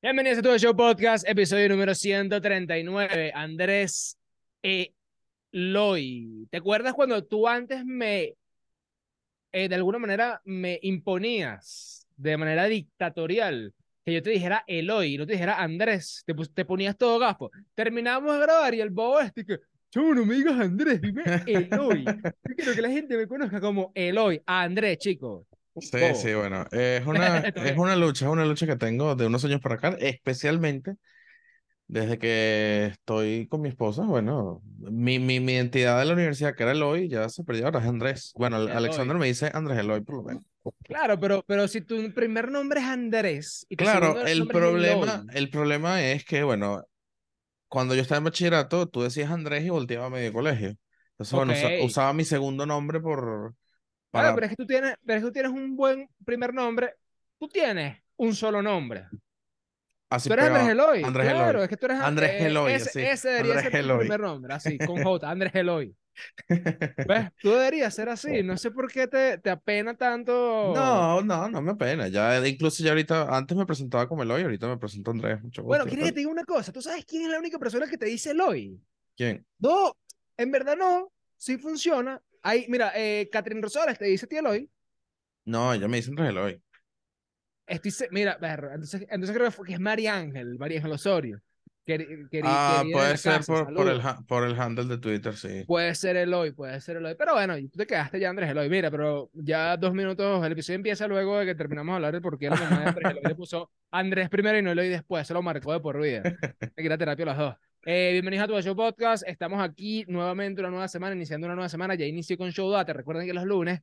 Bienvenidos a tu show podcast, episodio número 139. Andrés Eloy. ¿Te acuerdas cuando tú antes me, eh, de alguna manera, me imponías de manera dictatorial que yo te dijera Eloy, no te dijera Andrés, te, te ponías todo gafo. Terminamos de grabar y el bobo este que, Chau, no me digas Andrés, dime Eloy. Yo quiero que la gente me conozca como Eloy, Andrés, chicos. Sí, sí, bueno, es una, es una lucha, es una lucha que tengo de unos años para acá, especialmente desde que estoy con mi esposa. Bueno, mi, mi, mi identidad de la universidad, que era Eloy, ya se perdió, ahora es Andrés. Bueno, Alexander me dice Andrés Eloy, por lo menos. Claro, pero, pero si tu primer nombre es Andrés. Y claro, el problema, el problema es que, bueno, cuando yo estaba en bachillerato, tú decías Andrés y volteaba a medio colegio. Entonces, bueno, usaba mi segundo nombre por Claro, pero es que tú tienes, pero es que tú tienes un buen primer nombre. Tú tienes un solo nombre. Así tú eres Andrés Eloy. Andrés claro, es que tú eres Andrés eh, Eloy. Ese, ese debería ser tu primer nombre, así, con J, Andrés Eloy. ¿Ves? Tú deberías ser así. No sé por qué te, te apena tanto. No, no, no me apena. Ya, incluso ya ahorita, antes me presentaba como Eloy, ahorita me presento Andrés. Mucho Bueno, ¿quieres que te diga una cosa? ¿Tú sabes quién es la única persona que te dice Eloy? ¿Quién? No, en verdad no. Sí funciona. Ahí, mira, eh, Catherine Rosales te dice tío Eloy. No, ella me dice Andrés Eloy. Estoy, mira, entonces, entonces creo que es María Ángel, María Ángel Osorio. ah, puede ser por, por, el, por el handle de Twitter, sí. Puede ser Eloy, puede ser Eloy. Pero bueno, tú te quedaste ya Andrés Eloy. Mira, pero ya dos minutos, el episodio empieza luego de que terminamos de hablar de por qué la mamá de Andrés Eloy le puso Andrés primero y no Eloy después. Se lo marcó de por vida. Hay que ir a terapia los dos. Eh, bienvenidos a tu show podcast. Estamos aquí nuevamente una nueva semana, iniciando una nueva semana. Ya inició con Show Data. Recuerden que los lunes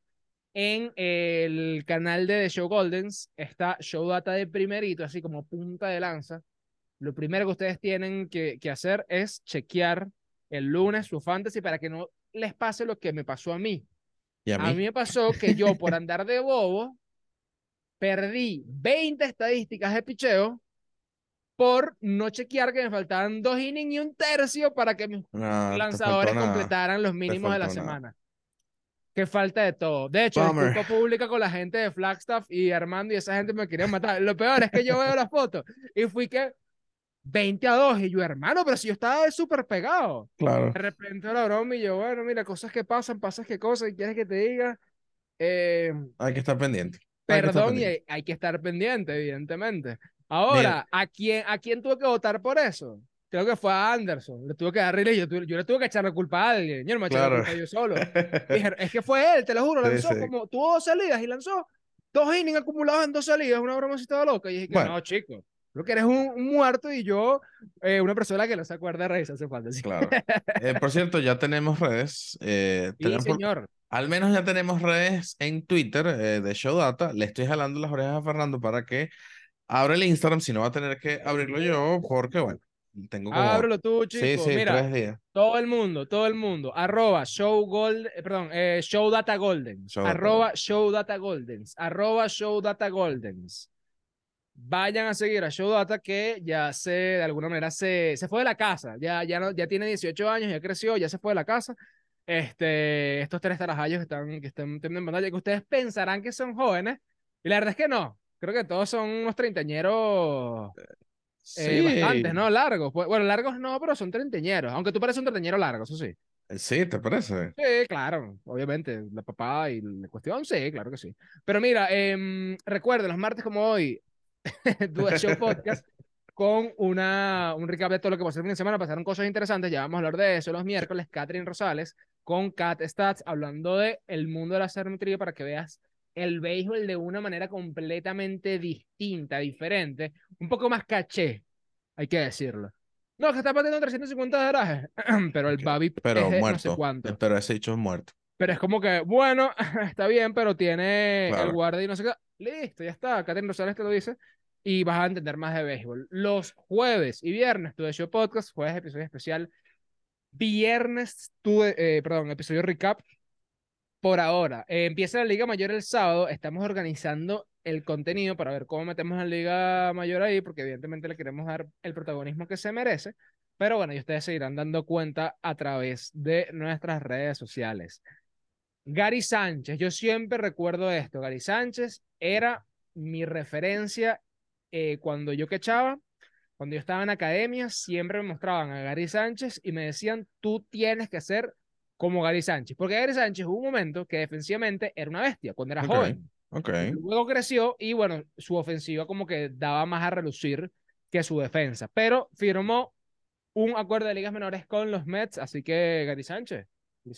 en el canal de The Show Goldens está Show Data de primerito, así como punta de lanza. Lo primero que ustedes tienen que, que hacer es chequear el lunes su fantasy para que no les pase lo que me pasó a mí. ¿Y a, mí? a mí me pasó que yo, por andar de bobo, perdí 20 estadísticas de picheo por no chequear que me faltaban dos innings y un tercio para que mis lanzadores completaran los mínimos de la semana. Que falta de todo. De hecho, disculpa pública con la gente de Flagstaff y Armando y esa gente me querían matar. Lo peor es que yo veo las fotos y fui que 20 a 2 y yo, hermano, pero si yo estaba súper pegado. Claro. De repente la broma y yo, bueno, mira, cosas que pasan, pasas que cosas y quieres que te diga. Eh, hay que estar pendiente. perdón, y hay, que estar pendiente, evidentemente. Ahora, ¿a quién, ¿a quién tuve que votar por eso? creo que fue a Anderson, le tuve que dar y yo, yo, le tuve que echar la culpa a alguien, yo no me eché la culpa yo solo. Dije, es que fue él, te lo juro, lanzó como, tuvo dos salidas y lanzó dos innings acumulados en dos salidas, una broma así toda loca. Y dije, no, chico, creo que eres un, muerto y yo, eh, una persona que no se acuerda de redes hace falta. Claro. Eh, por cierto, ya tenemos redes. Eh, sí, señor. Al menos ya tenemos redes en Twitter eh, de Showdata. Le estoy jalando las orejas a Fernando para que abra el Instagram, si no va a tener que abrirlo yo, porque bueno, tengo como... Ábrelo tú, chico. Sí, sí, Mira, tres días. Todo el mundo, todo el mundo. Arroba show gold, eh, perdón, eh, show data golden. arroba show data goldens. Arroba show data goldens. Vayan a seguir a Show Data que ya se, de alguna manera, se, se fue de la casa. Ya, ya, no, ya tiene 18 años, ya creció, ya se fue de la casa. Este, estos tres tarajayos que están, que están en pantalla, que ustedes pensarán que son jóvenes. Y la verdad es que no. Creo que todos son unos treintañeros eh, sí. bastantes, ¿no? Largos. Pues, bueno, largos no, pero son treintañeros. Aunque tú pareces un treintañero largo, eso sí. Eh, sí, ¿te parece? Sí, claro, obviamente, la papá y la cuestión, sí, claro que sí. Pero mira, eh, recuerden, los martes como hoy, Dual Show Podcast, con una, un recap de todo lo que pasó el fin de semana, pasaron cosas interesantes, ya vamos a hablar de eso los miércoles, Catherine Rosales, con Cat Stats, hablando de el mundo de la cerometría para que veas el béisbol de una manera completamente distinta, diferente, un poco más caché, hay que decirlo. No, que está pateando 350 de garaje, pero el Babi pero es muerto, no sé cuánto. Pero ese hecho es muerto. Pero es como que, bueno, está bien, pero tiene el guardia y no sé qué. Listo, ya está. Catherine Rosales te lo dice. Y vas a entender más de béisbol. Los jueves y viernes, tu de show podcast, jueves episodio especial. Viernes, tu, eh, perdón, episodio recap por ahora. Eh, empieza la Liga Mayor el sábado. Estamos organizando el contenido para ver cómo metemos la Liga Mayor ahí, porque evidentemente le queremos dar el protagonismo que se merece. Pero bueno, y ustedes se irán dando cuenta a través de nuestras redes sociales. Gary Sánchez, yo siempre recuerdo esto. Gary Sánchez era mi referencia eh, cuando yo quechaba cuando yo estaba en academia, siempre me mostraban a Gary Sánchez y me decían, tú tienes que ser como Gary Sánchez. Porque Gary Sánchez hubo un momento que defensivamente era una bestia, cuando era joven. Okay. Luego creció y bueno, su ofensiva como que daba más a relucir que su defensa. Pero firmó un acuerdo de ligas menores con los Mets, así que Gary Sánchez.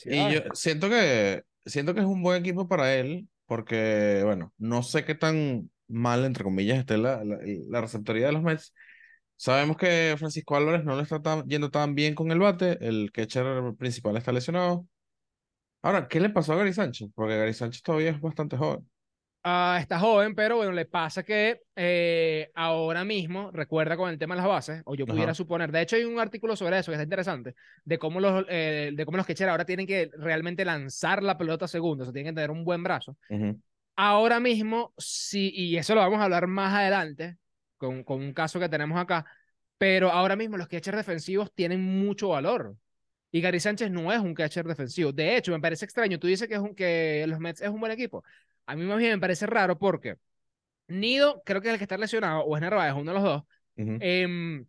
Y yo siento que, siento que es un buen equipo para él, porque, bueno, no sé qué tan mal, entre comillas, esté la, la, receptoría de los Mets. Sabemos que Francisco Álvarez no le está yendo tan bien con el bate, el catcher principal está lesionado. Ahora, ¿qué le pasó a Gary Sánchez? Porque Gary Sánchez todavía es bastante joven. Ah, está joven, pero bueno, le pasa que eh, ahora mismo, recuerda con el tema de las bases, o yo pudiera suponer, de hecho hay un artículo sobre eso que está interesante, de cómo los, eh, de cómo los catchers ahora tienen que realmente lanzar la pelota a segundo, o sea, tienen que tener un buen brazo. Ahora mismo, sí, y eso lo vamos a hablar más adelante, con, con un caso que tenemos acá, pero ahora mismo los catchers defensivos tienen mucho valor. Y Gary Sánchez no es un catcher defensivo. De hecho, me parece extraño. Tú dices que, es un, que los Mets es un buen equipo. A mí más bien me parece raro porque Nido, creo que es el que está lesionado, o es Narváez, uno de los dos. Em,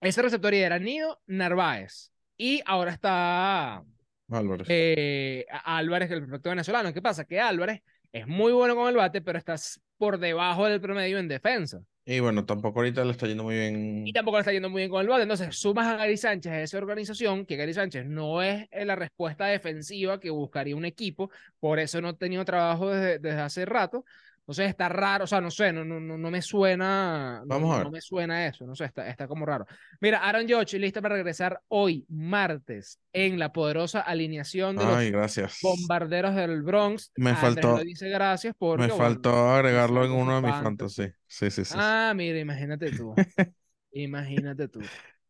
ese receptoría era Nido, Narváez. Y ahora está Álvarez. Eh, Álvarez, el perfecto venezolano. ¿Qué pasa? Que Álvarez es muy bueno con el bate, pero está por debajo del promedio en defensa. Y bueno, tampoco ahorita le está yendo muy bien. Y tampoco le está yendo muy bien con el bate. Entonces, sumas a Gary Sánchez a esa organización, que Gary Sánchez no es la respuesta defensiva que buscaría un equipo, por eso no ha tenido trabajo desde, desde hace rato. Entonces está raro, o sea, no sé, no, no, no, me suena. Vamos no, a ver. No me suena eso, no sé, está, está como raro. Mira, Aaron Judge lista para regresar hoy, martes, en la poderosa alineación de Ay, los gracias. bombarderos del Bronx. Me faltó. dice gracias porque, me faltó agregarlo en uno de mis fantasy. Sí, sí, sí. Ah, mira, imagínate tú. imagínate tú.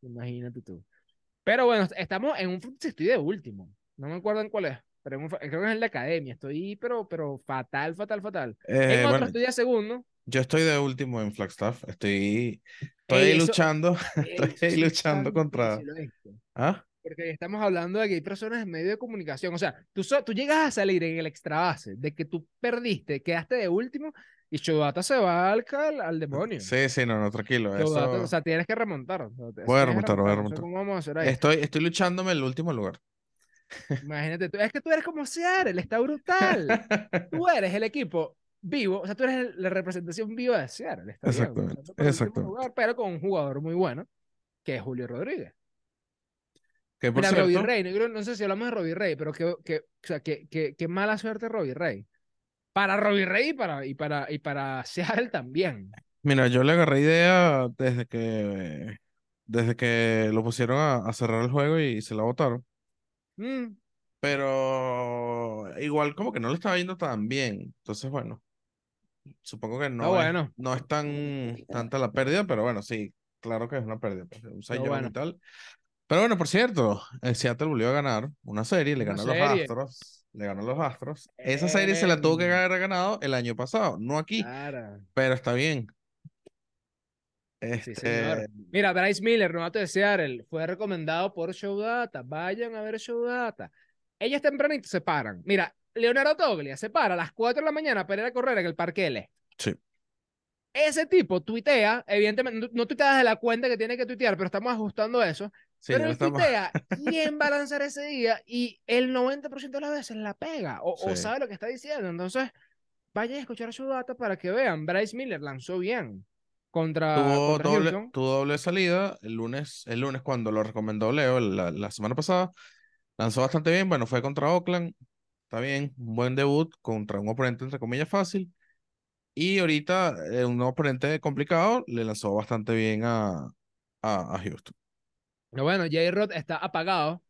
Imagínate tú. Pero bueno, estamos en un estoy de último. No me acuerdo en cuál es. Pero creo que es en la academia. Estoy, pero, pero fatal, fatal, fatal. Eh, en otro estoy de segundo. Yo estoy de último en Flagstaff. Estoy, estoy luchando. estoy luchando contra. ¿Ah? Porque estamos hablando de que hay personas en medio de comunicación. O sea, tú, tú llegas a salir en el extra base de que tú perdiste, quedaste de último y Chodata se va al, al, demonio. Sí, sí, no, no, tranquilo. Eso... O sea, tienes que remontar. voy a remontar, voy a remontar. vamos a hacer ahí. Estoy, estoy luchándome en el último lugar. Imagínate tú, es que tú eres como Seattle, está brutal. tú eres el equipo vivo, o sea, tú eres la representación viva de Seattle. Está exactamente, exactamente. pero con un jugador muy bueno, que es Julio Rodríguez. Que por cierto... Robbie Rey, no, sé si hablamos de Robbie Rey, pero que, que, o sea, que, que, mala suerte Robbie Rey. Para Robbie Rey y para, y para, y para Seattle también. Mira, yo le agarré idea desde que, desde que lo pusieron a, a cerrar el juego y se la votaron. Mm. Pero igual como que no le estaba yendo tan bien. Entonces, bueno, supongo que no, bueno. es, no es tan tanta la pérdida, pero bueno, sí, claro que es una pérdida. Pues, un sello y tal. Pero bueno, por cierto, el Seattle volvió a ganar una serie, le ganó a los Astros. Le ganó a los Astros. Esa serie se la tuvo que haber ganado el año pasado, no aquí. Pero está bien. Este... Mira, Bryce Miller, novato de Seattle, fue recomendado por Showdata. Vayan a ver Showdata. Ellas tempranito se paran. Mira, Leonardo Toglia se para a las 4 de la mañana para ir a correr en el Parque L. Sí. Ese tipo tuitea, evidentemente, no, tuitea de la cuenta que tiene que tuitear, pero estamos ajustando eso. pero él tuitea quién va a lanzar ese día y el 90% de las veces la pega o, o, sabe lo que está diciendo. Entonces, vayan a escuchar su data para que vean. Bryce Miller lanzó bien contra, tuvo, doble, tuvo doble salida el lunes, el lunes cuando lo recomendó Leo la, la, semana pasada. Lanzó bastante bien, bueno, fue contra Oakland, está bien, un buen debut contra un oponente entre comillas fácil. Y ahorita eh, un oponente complicado le lanzó bastante bien a, a, a Houston. Bueno, J-Rod está apagado.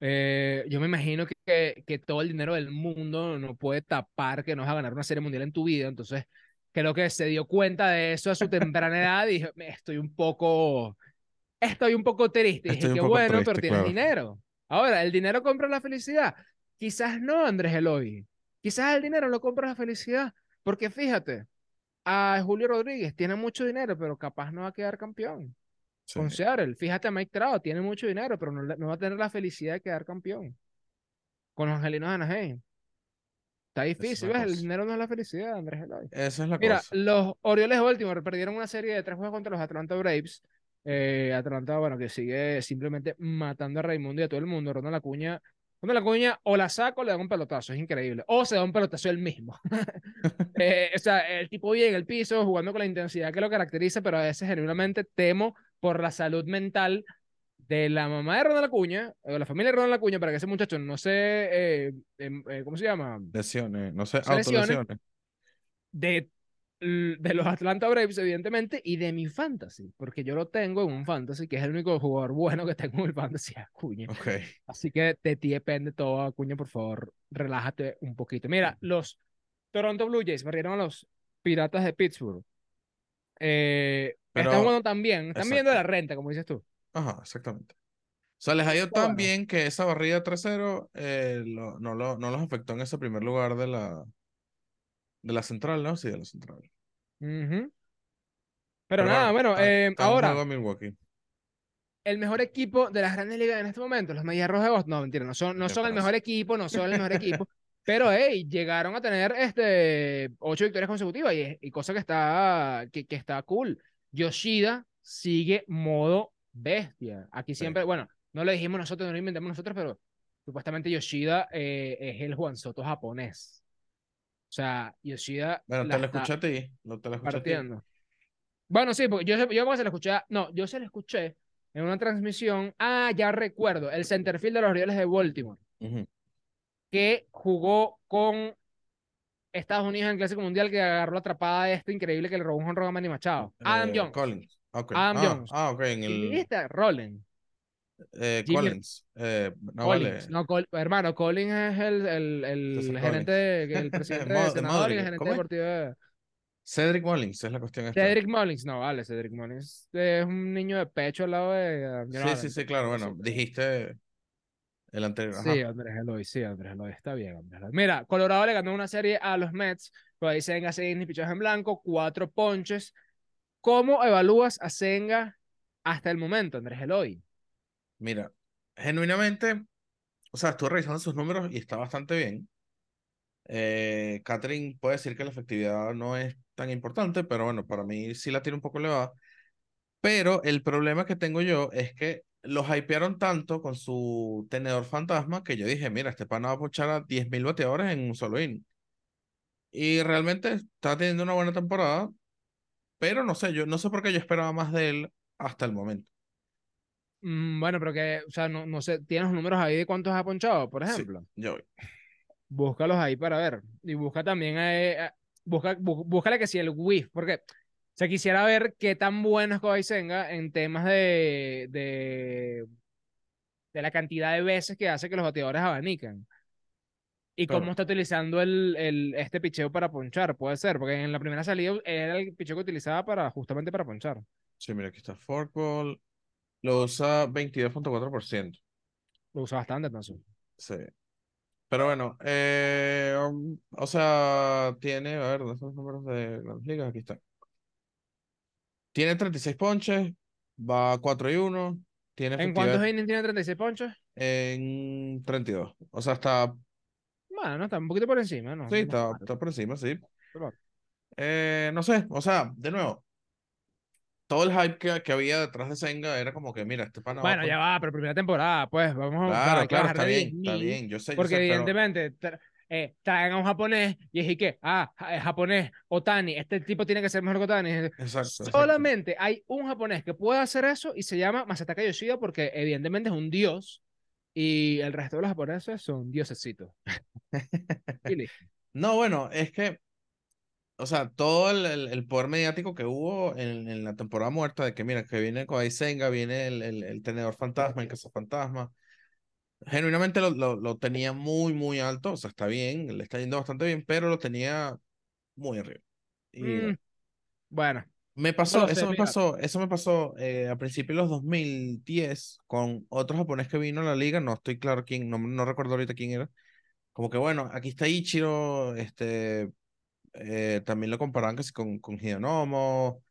Eh, yo me imagino que, que, todo el dinero del mundo no puede tapar que no vas a ganar una serie mundial en tu vida. Entonces, creo que se dio cuenta de eso a su temprana edad y dije, estoy un poco, estoy un poco triste. Y dije, qué bueno, pero tienes dinero. Ahora, ¿el dinero compra la felicidad? Quizás no, Andrés Eloy. Quizás el dinero no compra la felicidad. Porque fíjate, a Julio Rodríguez tiene mucho dinero, pero capaz no va a quedar campeón. Con Seattle. Fíjate a Mike Trout, tiene mucho dinero, pero no, no, va a tener la felicidad de quedar campeón. Con los Angelinos de Anaheim. Está difícil, ¿ves? El dinero no es la felicidad, Andrés Eloy. Esa es la Mira, cosa. los Orioles de Baltimore perdieron una serie de tres juegos contra los Atlanta Braves. Eh, Atlanta, bueno, que sigue simplemente matando a Raimundo y a todo el mundo. Ronald Acuña, Ronald Acuña o la saca o le da un pelotazo, es increíble. O se da un pelotazo él mismo. eh, o sea, el tipo bien en el piso, jugando con la intensidad que lo caracteriza, pero a veces genuinamente temo por la salud mental de la mamá de Ronald Acuña, o la familia de Ronald Acuña, para que ese muchacho no se, eh, em, eh, ¿cómo se llama? Lesiones, no sé, autolesiones. De, de los Atlanta Braves, evidentemente, y de mi fantasy, porque yo lo tengo en un fantasy, que es el único jugador bueno que tengo en el fantasy, Acuña. Okay. Así que de ti depende todo, Acuña, por favor, relájate un poquito. Mira, los Toronto Blue Jays barrieron a los Piratas de Pittsburgh. Eh, están jugando también, están viendo la renta, como dices tú. Ajá, exactamente. O sea, les ha ido tan bien que esa barrida 3-0 eh, no, lo, no los afectó en ese primer lugar de la, de la central, ¿no? Sí, de la central. Pero, nada, bueno, eh, ahora. El mejor equipo de las grandes ligas en este momento, los Medias Rojas de Boston. No, mentira, no son, no son el mejor equipo, no son el mejor equipo. Pero, hey, llegaron a tener este, ocho victorias consecutivas y, y cosa que está, que, que está cool. Yoshida sigue modo bestia. Aquí siempre, bueno, no lo dijimos nosotros, no lo inventamos nosotros, pero supuestamente Yoshida eh, es el Juan Soto japonés. O sea, Yoshida. Bueno, te lo escuché a ti. No te lo escuché a ti. Bueno, sí, porque yo, yo se lo escuché. No, yo se lo escuché en una transmisión. Ah, ya recuerdo. El centerfield de los Orioles de Baltimore. Que jugó con Estados Unidos en el Clásico Mundial, que agarró la atrapada de este increíble que le robó un honrón a Manny Machado. Adam eh, Jones. Collins. Okay. Adam ah, Jones. Ah, ok. En el... ¿Viste? Roland. Eh, Collins. Eh, no Collins. Vale. No, Col hermano, Collins es el, el, el gerente, el presidente de senador y el gerente deportivo de... Cedric Mullins es la cuestión. Esta. Cedric Mullins, no, vale, Cedric Mullins es un niño de pecho al lado de. sí, sí, sí, claro. Bueno, dijiste el anterior. Sí, Andrés Eloy, sí, Andrés Eloy, está bien, Andrés Mira, Colorado le ganó una serie a los Mets, pues ahí se venga seis pichados en blanco, cuatro ponches. ¿Cómo evalúas a Senga hasta el momento, Andrés Eloy? Mira, genuinamente, o sea, estuve revisando sus números y está bastante bien. Eh, Catherine puede decir que la efectividad no es tan importante, pero bueno, para mí sí la tiene un poco elevada. Pero el problema que tengo yo es que los hypearon tanto con su tenedor fantasma que yo dije, mira, este pana va a pochar a 10.000 bateadores en un solo inning. Y realmente está teniendo una buena temporada, pero no sé, yo no sé por qué yo esperaba más de él hasta el momento. Mm, bueno, pero que, o sea, no, no sé, ¿tienes los números ahí de cuántos ha ponchado, por ejemplo? Sí, yo Búscalos ahí para ver. Y busca también, eh, eh busca, búscale que si el WIF, porque o sea, quisiera ver qué tan bueno es Kodai Senga en temas de, de, de la cantidad de veces que hace que los bateadores abanican. Y cómo está utilizando el, el, este picheo para ponchar, puede ser, porque en la primera salida era el picheo que utilizaba para, justamente para ponchar. Sí, mira, aquí está Forkball. Lo usa 22.4%. Lo usa bastante, entonces. Sí. Pero bueno, eh, um, o sea, tiene, a ver, ¿dónde están los números de las ligas? Aquí está. Tiene 36 ponches, va 4 y 1. Tiene ¿En cuántos innings tiene 36 ponches? En 32. O sea, está bueno, está un poquito por encima, ¿no? Sí, está, está por encima, sí. Eh, no sé, o sea, de nuevo, todo el hype que, que, había detrás de Senga era como que, mira, este pana. Bueno, ya va, pero primera temporada, pues, vamos claro, a Claro, está bien, está bien, yo sé. Porque yo sé, evidentemente eh, traen a un japonés y es que, ah, es japonés, Otani, este tipo tiene que ser mejor que Otani. Exacto. Solamente hay un japonés que puede hacer eso y se llama Masataka Yoshida porque evidentemente es un dios y el resto de los japoneses son diosesitos. no, bueno, es que, o sea, todo el, el, poder mediático que hubo en, en, la temporada muerta, de que mira, que viene Kodai Senga, viene el, el, tenedor fantasma, el caso fantasma, genuinamente lo, lo, tenía muy, muy alto, o sea, está bien, le está yendo bastante bien, pero lo tenía muy arriba. Y, mm, bueno, me pasó, eso, me pasó eso me pasó eh, a principios de los 2010 con otro japonés que vino a la liga, no estoy claro quién, no, no recuerdo ahorita quién era. Como que bueno, aquí está Ichiro, este, eh, también lo comparaban casi con, con Hidenomo,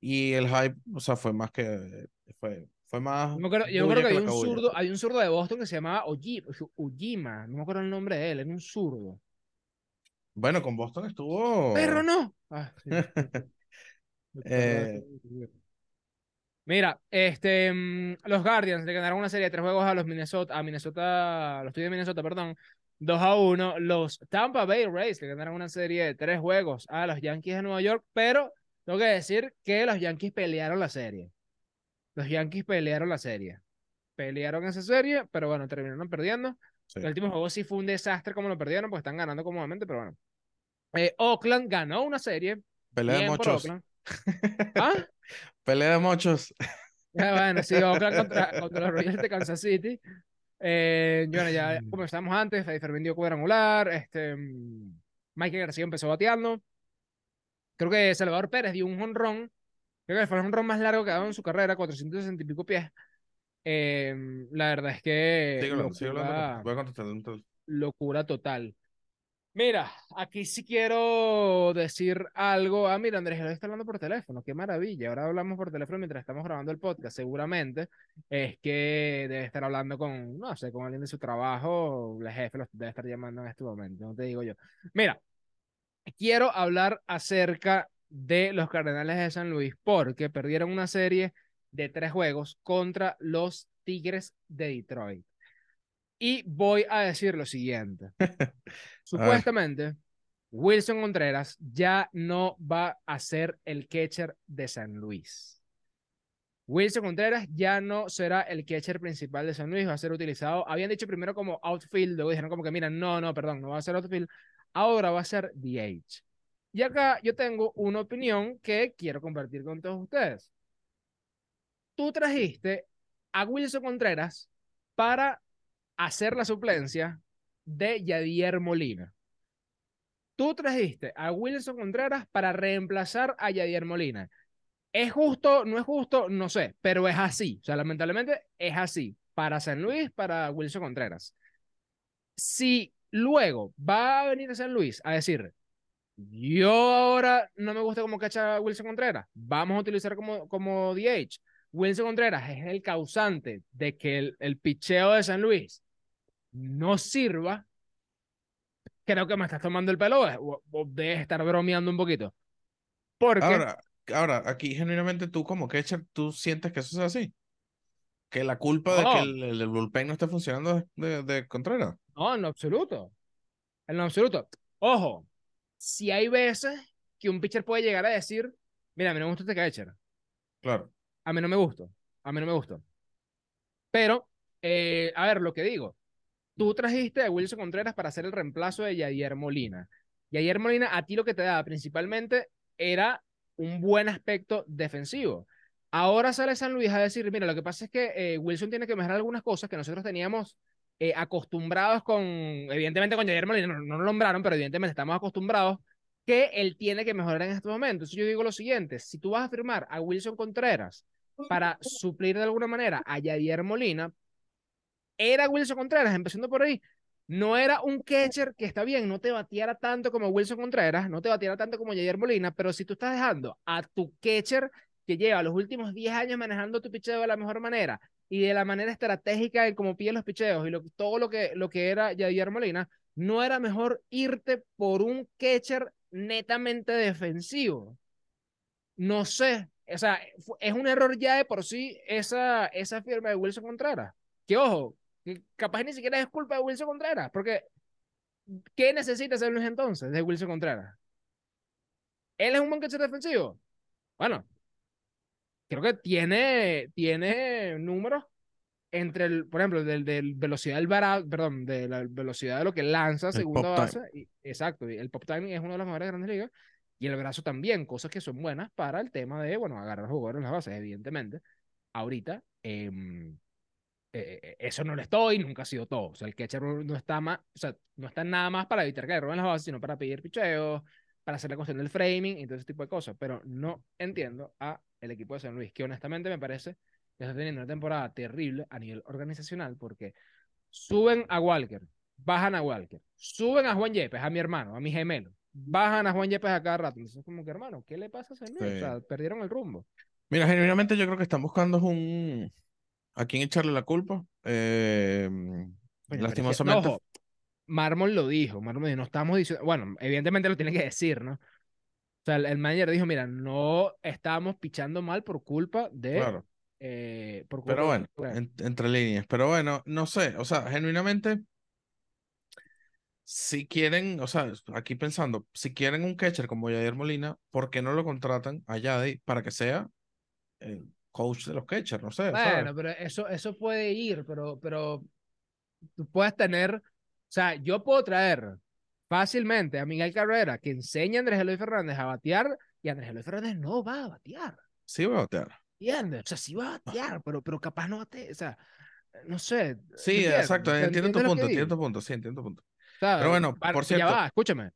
y el hype, o sea, fue más que, fue, fue más... Yo, creo, yo creo que, había un, zurdo, hay un zurdo de Boston que se llamaba Ujima, no me acuerdo el nombre de él, era un zurdo. Bueno, con Boston estuvo... Pero no. Ah, Eh, Mira, este, mm, los Guardians le ganaron una serie de tres juegos a los Minnesota, a Minnesota, los de Minnesota, perdón, 2 a 1. Los Tampa Bay Rays le ganaron una serie de tres juegos a los Yankees de Nueva York, pero tengo que decir que los Yankees pelearon la serie. Los Yankees pelearon la serie. Pelearon esa serie, pero bueno, terminaron perdiendo. El último juego sí fue un desastre como lo perdieron, porque están ganando cómodamente, pero bueno. Eh, Oakland ganó una serie. Pelea de muchos. ¿Ah? Pelea de muchos. Ah, bueno, sí, Oakland contra, contra los Royals de Kansas City. Eh, bueno, ya como estábamos antes, Fedifer vendió cuadrangular, este, mm, Michael García empezó bateando. Creo que Salvador Pérez dio un honrón. Creo que fue el honrón más largo que ha dado en su carrera, 460 y pico pies. Eh, la verdad es que. locura, Voy a. Locura total. Mira, aquí sí quiero decir algo. Ah, mira, Andrés, lo está hablando por teléfono. Qué maravilla. Ahora hablamos por teléfono mientras estamos grabando el podcast. Seguramente es que debe estar hablando con, no sé, con alguien de su trabajo. El jefe lo debe estar llamando en este momento. No te digo yo. Mira, quiero hablar acerca de los Cardenales de San Luis porque perdieron una serie de tres juegos contra los Tigres de Detroit. Y voy a decir lo siguiente. Supuestamente, Wilson Contreras ya no va a ser el catcher de San Luis. Wilson Contreras ya no será el catcher principal de San Luis, va a ser utilizado. Habían dicho primero como outfield, luego dijeron como que, mira, no, no, perdón, no va a ser outfield, ahora va a ser DH. Y acá yo tengo una opinión que quiero compartir con todos ustedes. Tú trajiste a Wilson Contreras para hacer la suplencia de Yadier Molina. Tú trajiste a Wilson Contreras para reemplazar a Yadier Molina. ¿Es justo? ¿No es justo? No sé, pero es así. O sea, lamentablemente es así. Para San Luis, para Wilson Contreras. Si luego va a venir a San Luis a decir, yo ahora no me gusta cómo cacha Wilson Contreras, vamos a utilizar como, como DH. Wilson Contreras es el causante de que el, el picheo de San Luis no sirva, creo que me estás tomando el pelo o, debes estar bromeando un poquito. Porque... Ahora, ahora, aquí genuinamente tú como catcher, ¿tú sientes que eso es así? ¿Que la culpa de que el, el, bullpen no esté funcionando de, de Contreras? No, en lo absoluto. En lo absoluto. Ojo, si hay veces que un pitcher puede llegar a decir, mira, a mí no me gusta este catcher. Claro. A mí no me gusta. A mí no me gusta. Pero, eh, a ver, lo que digo, Tú trajiste a Wilson Contreras para hacer el reemplazo de Yadier Molina. Yadier Molina a ti lo que te daba principalmente era un buen aspecto defensivo. Ahora sale San Luis a decir, mira, lo que pasa es que eh, Wilson tiene que mejorar algunas cosas que nosotros teníamos eh, acostumbrados con, evidentemente con Yadier Molina, no, no, lo nombraron, pero evidentemente estamos acostumbrados que él tiene que mejorar en estos momentos. Entonces yo digo lo siguiente, si tú vas a firmar a Wilson Contreras para suplir de alguna manera a Yadier Molina, era Wilson Contreras, empezando por ahí. No era un catcher que está bien, no te bateara tanto como Wilson Contreras, no te bateara tanto como Javier Molina, pero si tú estás dejando a tu catcher que lleva los últimos 10 años manejando tu picheo de la mejor manera y de la manera estratégica en cómo pide los picheos y todo lo que, lo que era Javier Molina, no era mejor irte por un catcher netamente defensivo. No sé, o sea, es un error ya de por sí esa, esa firma de Wilson Contreras. Que ojo, capaz ni siquiera es culpa de Wilson Contreras, porque ¿qué necesita San Luis entonces de Wilson Contreras? ¿Él es un buen catcher defensivo? Bueno, creo que tiene, tiene números entre, el, por ejemplo, del, del velocidad del barato, perdón, de la velocidad de lo que lanza segunda base. Y, exacto, el pop timing es uno de los mejores grandes ligas. Y el brazo también, cosas que son buenas para el tema de, bueno, agarrar jugadores en las bases, evidentemente. Ahorita, eh, eh, eh, eso no lo estoy, nunca ha sido todo. O sea, el catcher no está más, o sea, no está nada más para evitar que le roben las bases, sino para pedir picheos, para hacer la cuestión del framing y todo ese tipo de cosas. Pero no entiendo a el equipo de San Luis, que honestamente me parece que está teniendo una temporada terrible a nivel organizacional, porque suben a Walker, bajan a Walker, suben a Juan Yepes, a mi hermano, a mi gemelo, bajan a Juan Yepes a cada rato. Entonces, como que hermano, ¿qué le pasa a San Luis? O sea, perdieron el rumbo. Mira, genuinamente yo creo que están buscando un, ¿A quién echarle la culpa? Eh, lastimosamente. No, Mármol lo dijo. Mármol dijo, no estamos diciendo. Bueno, evidentemente lo tiene que decir, ¿no? O sea, el, manager dijo: Mira, no estamos pichando mal por culpa de Eh, por Pero bueno, entre líneas. Pero bueno, no sé, o sea, genuinamente, si quieren, o sea, aquí pensando, si quieren un catcher como Javier Molina, ¿por qué no lo contratan a Yadi para que sea coach de los catchers? No sé. Bueno, pero eso, eso puede ir, pero, pero tú puedes tener, o sea, yo puedo traer fácilmente a Miguel Cabrera que enseña a Andrés Eloy Fernández a batear y Andrés Eloy Fernández no va a batear. Sí va a batear. ¿Entiendes? O sea, sí va a batear, pero, pero capaz no batea. O sea, no sé. Sí, exacto. Entiendo tu punto, entiendo tu punto, sí, entiendo tu punto. Pero bueno, por cierto. Ya va, escúchame.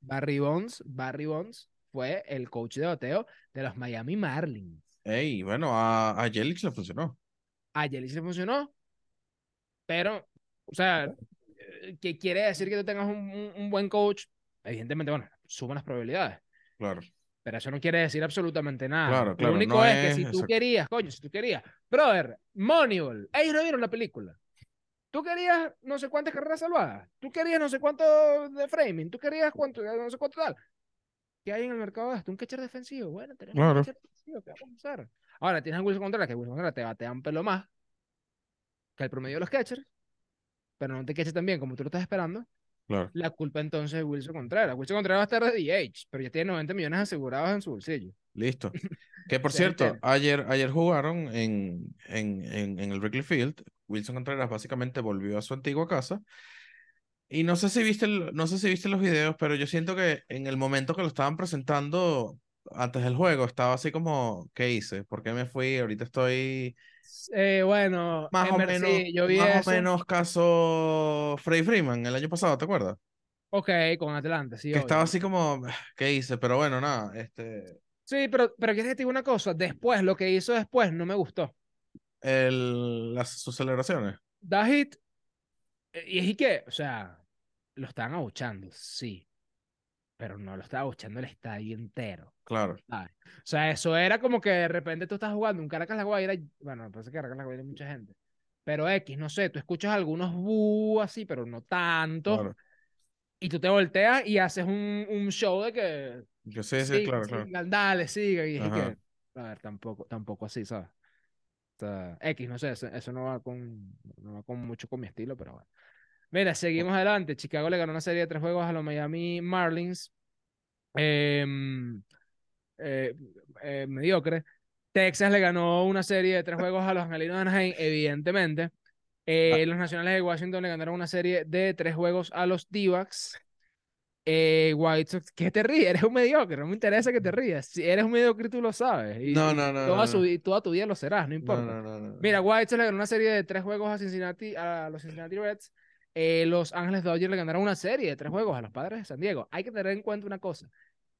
Barry Bonds, Barry Bonds fue el coach de bateo de los Miami Marlins. Ey, bueno, a, a Yelich le funcionó. A Yelich le funcionó. Pero, o sea, eh, ¿qué quiere decir que tú tengas un, un, buen coach? Evidentemente, bueno, suman las probabilidades. Claro. Pero eso no quiere decir absolutamente nada. Claro, claro, Lo único es, que si tú querías, coño, si tú querías, brother, Moneyball, ellos no vieron la película. Tú querías no sé cuántas carreras salvadas. Tú querías no sé cuánto de framing. Tú querías cuánto, no sé cuánto tal. ¿Qué hay en el mercado de esto? Un catcher defensivo. Bueno, tenemos un catcher defensivo. ¿Qué vamos a hacer? Ahora tienes a Wilson Contreras, que Wilson Contreras te batea un pelo más que el promedio de los catchers. Pero no te catches tan bien como tú lo estás esperando. Claro. La culpa entonces es Wilson Contreras. Wilson Contreras va a estar de DH, pero ya tiene 90 millones asegurados en su bolsillo. Listo. Que por cierto, ayer, ayer jugaron en, en, en, en el Wrigley Field. Wilson Contreras básicamente volvió a su antigua casa. Y no sé si viste, no sé si viste los videos, pero yo siento que en el momento que lo estaban presentando antes del juego, estaba así como, ¿qué hice? ¿Por qué me fui? Ahorita estoy eh, bueno, más o menos, más o menos caso Frey Freeman el año pasado, ¿te acuerdas? Ok, con Atlanta, sí. Que estaba así como, ¿qué hice? Pero bueno, nada, este. Sí, pero, pero quieres decir una cosa, después, lo que hizo después no me gustó. El, las, sus celebraciones. Da hit. Y es que, o sea, lo estaban abuchando, sí pero no lo estaba escuchando el estadio entero. Claro. O sea, eso era como que de repente tú estás jugando un Caracas La Guaira, bueno, parece que Caracas La Guaira hay mucha gente, pero X, no sé, tú escuchas algunos bu así, pero no tanto. Y tú te volteas y haces un, un show de que. Yo sé, sí, claro, claro. Dale, sigue. Y es que, a ver, tampoco, tampoco así, ¿sabes? X, no sé, eso, no, va con, no va con mucho con mi estilo, pero bueno. Mira, seguimos adelante. Chicago le ganó una serie de tres juegos a los Miami Marlins. Em, eh, eh, mediocre. Texas le ganó una serie de tres juegos a los Angelinos de Anaheim, evidentemente. Eh, ah. Los Nacionales de Washington le ganaron una serie de tres juegos a los D-Backs. White Sox, ¿qué te ríes? Eres un mediocre, no me interesa que te rías. Si eres un mediocre, tú lo sabes. Y no, no, no. Toda, Su, toda tu vida lo serás, no importa. Mira, White Sox le ganó una serie de tres juegos a Cincinnati, a los Cincinnati Reds. Eh, los Ángeles Dodgers le ganaron una serie de tres juegos a los Padres de San Diego. Hay que tener en cuenta una cosa.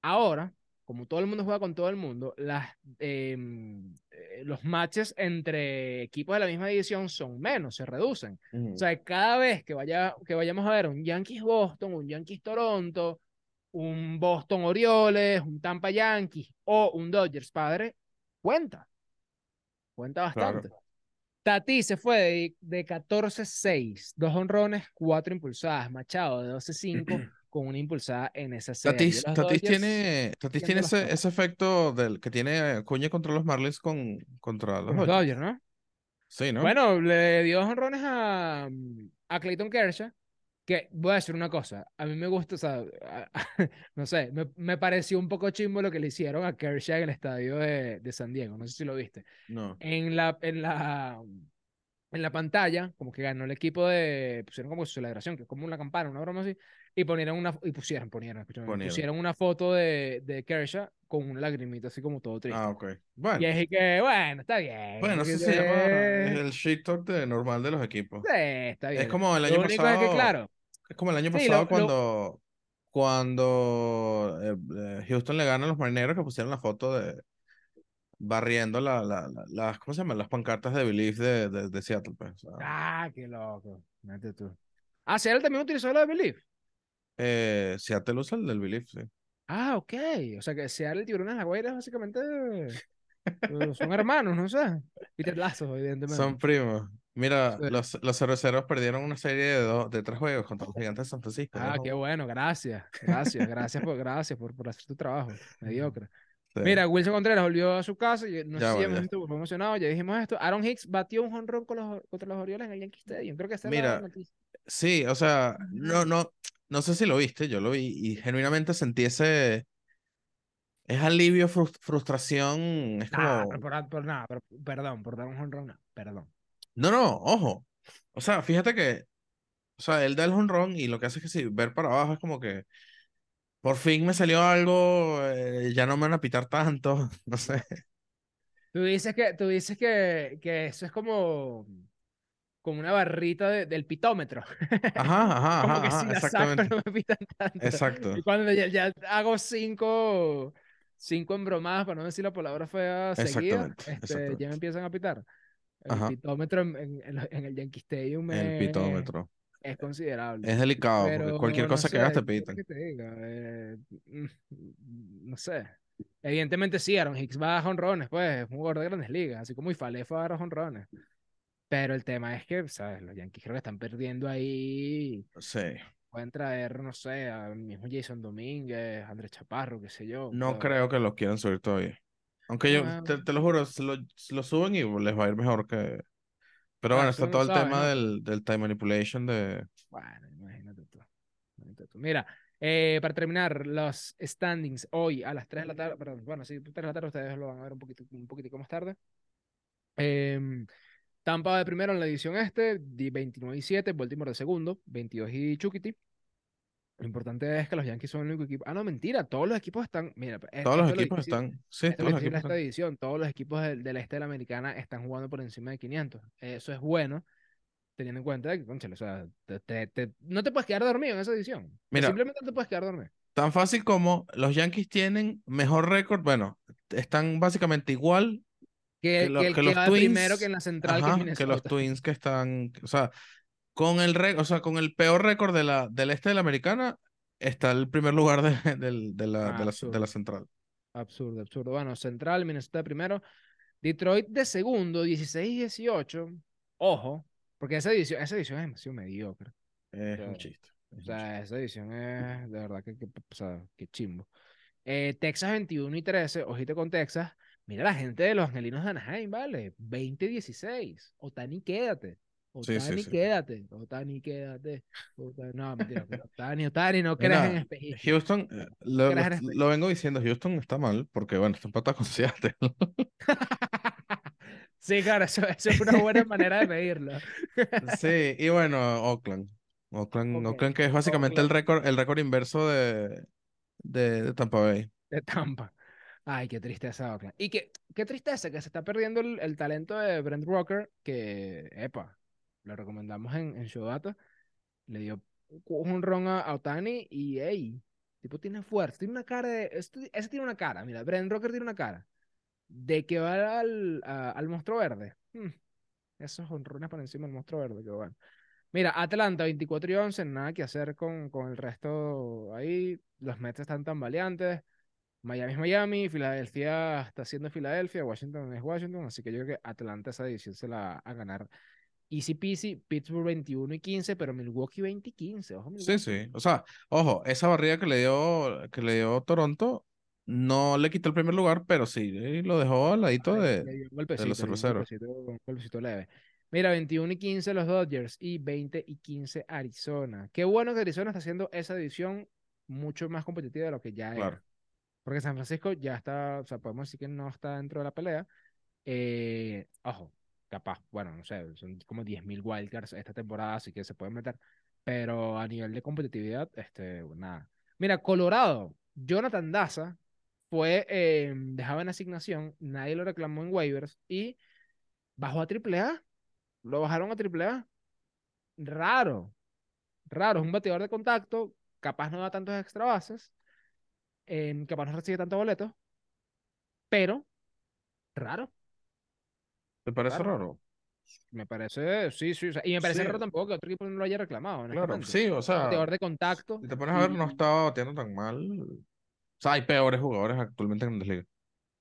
Ahora, como todo el mundo juega con todo el mundo, las, em, eh, los matches entre equipos de la misma división son menos, se reducen. O sea, cada vez que, vaya, que vayamos a ver un Yankees Boston, un Yankees Toronto, un Boston Orioles, un Tampa Yankees o un Dodgers Padre, cuenta. Cuenta bastante. Tati se fue de, 14-6, dos honrones, cuatro impulsadas. Machado de 12-5 con una impulsada en esa serie. Tatis, tiene, Tatis tiene ese, ese, efecto del que tiene Cuña contra los Marlins con, contra los, Dodgers, ¿no? Sí, ¿no? Bueno, le dio dos honrones a, a Clayton Kershaw que voy a decir una cosa, a mí me gusta, o sea, no sé, me, me, pareció un poco chimbo lo que le hicieron a Kershaw en el estadio de, de, San Diego, no sé si lo viste. No. En la, en la, en la pantalla, como que ganó el equipo de, pusieron como su celebración, que es como una campana, una broma así, y ponieron una, y pusieron, ponieron, pusieron una foto de, de Kershaw con un lagrimito así como todo triste. Ah, ok. Bueno. Y es que, bueno, está bien. Bueno, eso se llama el shit talk de normal de los equipos. Sí, está bien. Es como el año pasado. Es, que, claro, es como el año pasado cuando, cuando eh, eh, Houston le gana a los marineros que pusieron la foto de barriendo la, la, las, ¿cómo se llama? Las pancartas de Belief de, de, Seattle. Pues, ah, qué loco. Mete tú. Ah, Seattle también utilizó la de Belief. Eh, Seattle usa el del Belief, sí. Ah, ok. O sea que Seattle y Tiburones La Guaira básicamente eh, son hermanos, no sé. Peter Lazo, evidentemente. Son primos. Mira, los, los cerveceros perdieron una serie de, dos, de tres juegos contra los gigantes de San Francisco. Ah, qué bueno, gracias. Gracias, gracias por, gracias por, por hacer tu trabajo. Mediocre. Mira, Wilson Contreras volvió a su casa. Y no sé si visto, emocionado. Ya dijimos esto. Aaron Hicks batió un honrón con los, contra los Orioles en el Yankee Stadium. Creo que esa Mira, la Sí, o sea, no, no, no sé si lo viste. Yo lo vi y genuinamente sentí ese. Es alivio, frustración. Es como. por, por, nada, perdón, por dar un honrón, perdón. No, no, ojo. O sea, fíjate que. O sea, él da el honrón y lo que hace es que si ver para abajo es como que por fin me salió algo, eh, ya no me van a pitar tanto, no sé. Tú dices que, tú dices que, que eso es como, como una barrita del pitómetro. Ajá, ajá, como que si exactamente. no me pitan tanto. Exacto. Y cuando ya, hago cinco, cinco embromadas, para no decir la palabra fea seguida, este, ya me empiezan a pitar. El pitómetro en, en, el Yankee Stadium. El pitómetro es considerable. Es delicado, porque cualquier cosa que hagas te pitan. Eh, mm, no sé. Evidentemente sí, Aaron Hicks va a honrones, pues, es un jugador de grandes ligas, así como Ifale fue a honrones. Pero el tema es que, ¿sabes? Los Yankees creo que están perdiendo ahí. Sí. Pueden traer, no sé, al mismo Jason Domínguez, Andrés Chaparro, qué sé yo. No creo que los quieran subir todavía. Aunque yo, te, lo juro, lo, lo suben y les va a ir mejor que, pero bueno, está todo el tema del, del, time manipulation de... Bueno, imagínate tú. Mira, eh, para terminar, los standings hoy a las 3 de la tarde, perdón, bueno, sí, 3 de la tarde ustedes lo van a ver un poquito, un poquitico más tarde. Eh, Tampa de primero en la edición este, 29 y 7, Baltimore de segundo, 22 y Chukiti. Lo importante es que los Yankees son el único equipo. Ah, no, mentira. Todos los equipos están. Mira, todos los equipos están. Sí, todos los equipos esta edición. Todos los equipos del, este de la americana están jugando por encima de 500. Eso es bueno, teniendo en cuenta que, conchale, o sea, no te puedes quedar dormido en esa edición. Mira, simplemente no te puedes quedar dormido. Tan fácil como los Yankees tienen mejor récord. Bueno, están básicamente igual que, los, que, los Twins. primero que en la central que, que los Twins que están. O sea, con el, o sea, con el peor récord de la, del este de la americana, está el primer lugar de, de, de, la, de, la, de, la, central. Absurdo, absurdo. Bueno, central, Minnesota primero. Detroit de segundo, 16-18. Ojo, porque esa edición, esa edición es demasiado mediocre. Es un chiste. o sea, esa edición es de verdad que, que, o sea, que chimbo. Eh, Texas 21 y 13, ojito con Texas. Mira la gente de los angelinos de Anaheim, ¿vale? 20-16. Otani, quédate. Otani, quédate. Otani, quédate. No, mentira. Otani, Otani, no creas en espejismo. Houston, eh, lo, lo, vengo diciendo, Houston está mal porque, bueno, está empatado con Seattle. sí, claro, eso, es una buena manera de medirlo. sí, y bueno, Oakland. Oakland, Oakland que es básicamente el récord el récord inverso de, de, de, Tampa Bay. De Tampa. Ay, qué tristeza, Oakland. Y qué, qué tristeza que se está perdiendo el, el talento de Brent Rocker, que, epa, lo recomendamos en, en Showdata, le dio un ron a, Otani y, hey, tipo tiene fuerza, tiene una cara de, este, ese tiene una cara, mira, Brendan Rocker tiene una cara de que va al, al monstruo verde. Hmm, esos honrones por encima del monstruo verde, que bueno. Mira, Atlanta 24 y 11, nada que hacer con, con el resto ahí. Los Mets están tan valientes. Miami es Miami, Filadelfia está siendo Filadelfia, Washington es Washington, así que yo creo que Atlanta esa división se la va a ganar Easy peasy, Pittsburgh 21 y 15, pero Milwaukee 20 y 15. Ojo, Sí, sí. O sea, ojo, esa barrida que le dio, que le dio Toronto no le quitó el primer lugar, pero sí lo dejó al ladito de, de, los cerveceros. Un golpecito, leve. Mira, 21 y 15 los Dodgers y 20 y 15 Arizona. Qué bueno que Arizona está haciendo esa división mucho más competitiva de lo que ya era. Porque San Francisco ya está, o sea, podemos decir que no está dentro de la pelea. Eh, ojo, capaz, bueno, no sé, son como 10.000 wildcards esta temporada, así que se pueden meter. Pero a nivel de competitividad, este, nada. Mira, Colorado, Jonathan Daza fue eh, en asignación, nadie lo reclamó en waivers y bajó a AAA. Lo bajaron a AAA. Raro, raro, es un bateador de contacto, capaz no da tantos extra bases, eh, capaz no recibe tantos boletos, pero raro. ¿Te parece raro? Me parece, sí, sí. y me parece raro tampoco que otro equipo no lo haya reclamado. Claro, sí, o sea. de contacto. Si te pones a ver, no estaba bateando tan mal. O sea, hay peores jugadores actualmente en la liga.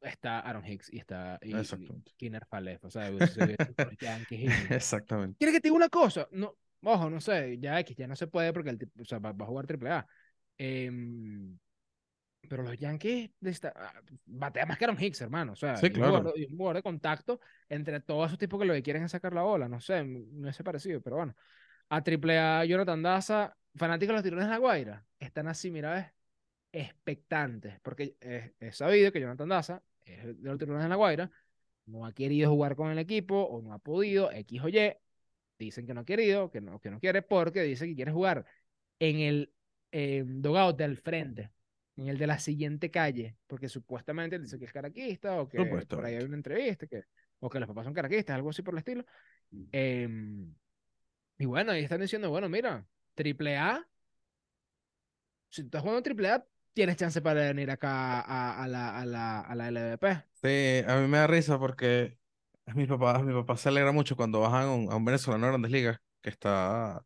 Está Aaron Hicks y está y, Kinner Falef. O sea, Exactamente. ¿Quieres que te diga una cosa? No, ojo, no sé, ya X, ya no se puede porque el tipo, o sea, va, a jugar AAA. Eh, Pero los Yankees ah, batean más que Aaron Hicks, hermano. O sea, sí, claro. un jugador de contacto entre todos esos tipos que lo que quieren es sacar la bola. No sé, no es parecido, pero bueno. A triple A, Jonathan Daza, fanáticos de los tirones de la Guaira, están así, mira, ves, expectantes. Porque es, sabido que Jonathan Daza es de los tirones de la Guaira, no ha querido jugar con el equipo o no ha podido, X o Y. Dicen que no ha querido, que no, que no quiere, porque dice que quiere jugar en el eh, dogout del frente en el de la siguiente calle, porque supuestamente dice que es caraquista o que por ahí hay una entrevista, que, o que los papás son caraquistas, algo así por el estilo. Em, y bueno, ahí están diciendo, bueno, mira, triple A, si tú estás jugando triple A, tienes chance para venir acá a, la, a, la, a la LVP. Sí, a mí me da risa porque mi papá, mi papá se alegra mucho cuando bajan a un, a un venezolano de Grandes Ligas que está,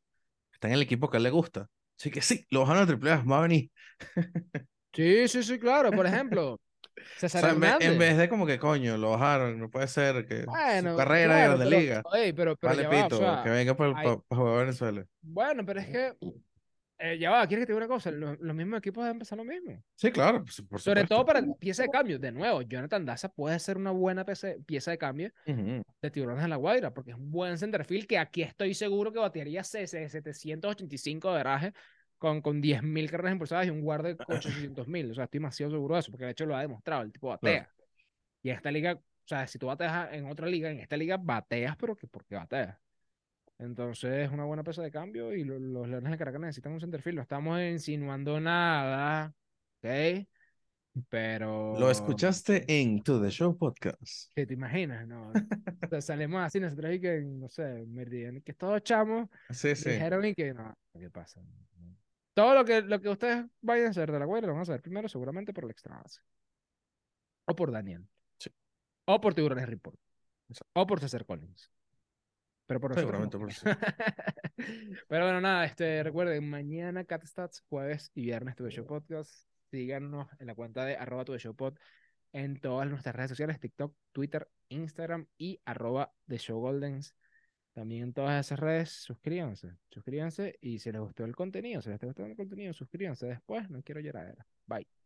está en el equipo que a él le gusta. Así que sí, lo bajan a triple A, va a venir. Sí, sí, sí, claro. Por ejemplo, César en, vez, de como que coño, lo bajaron, no puede ser que su carrera de liga. pero, pero vale, pito, que venga para jugar a Venezuela. Bueno, pero es que eh, ya va, ¿quieres que te diga una cosa? Los, mismos equipos deben empezar lo mismo. Sí, claro, por Sobre todo para pieza de cambio. De nuevo, Jonathan Daza puede ser una buena pieza de cambio de Tiburones en la Guaira, porque es un buen centerfield que aquí estoy seguro que batería 785 de veraje con, con 10.000 carreras impulsadas y un guardia con 800.000. O sea, estoy demasiado seguro de eso, porque de hecho lo ha demostrado, el tipo batea. Y en esta liga, o sea, si tú bateas en otra liga, en esta liga bateas, pero que porque bateas. Entonces es una buena pieza de cambio y los, Leones de Caracas necesitan un centerfield. No estamos insinuando nada, ¿ok? Pero. Lo escuchaste en To The Show Podcast. ¿Qué te imaginas? No. salimos así nosotros y que, no sé, me que todos chamos sí, sí. dijeron y que no, ¿qué pasa? Todo lo que, lo que ustedes vayan a hacer de la guerra lo van a hacer primero seguramente por el extra base. O por Daniel. Sí. O por Tiburones Report. O por César Collins. Pero por Seguramente por Pero bueno, nada, este, recuerden, mañana CatStats, jueves y viernes tuve Show Podcast. Síganos en la cuenta de arroba tuve Show Pod en todas nuestras redes sociales, TikTok, Twitter, Instagram y arroba The Show Goldens. También en todas esas redes, suscríbanse, suscríbanse y si les gustó el contenido, si les está gustando el contenido, suscríbanse después, no quiero llorar. Bye.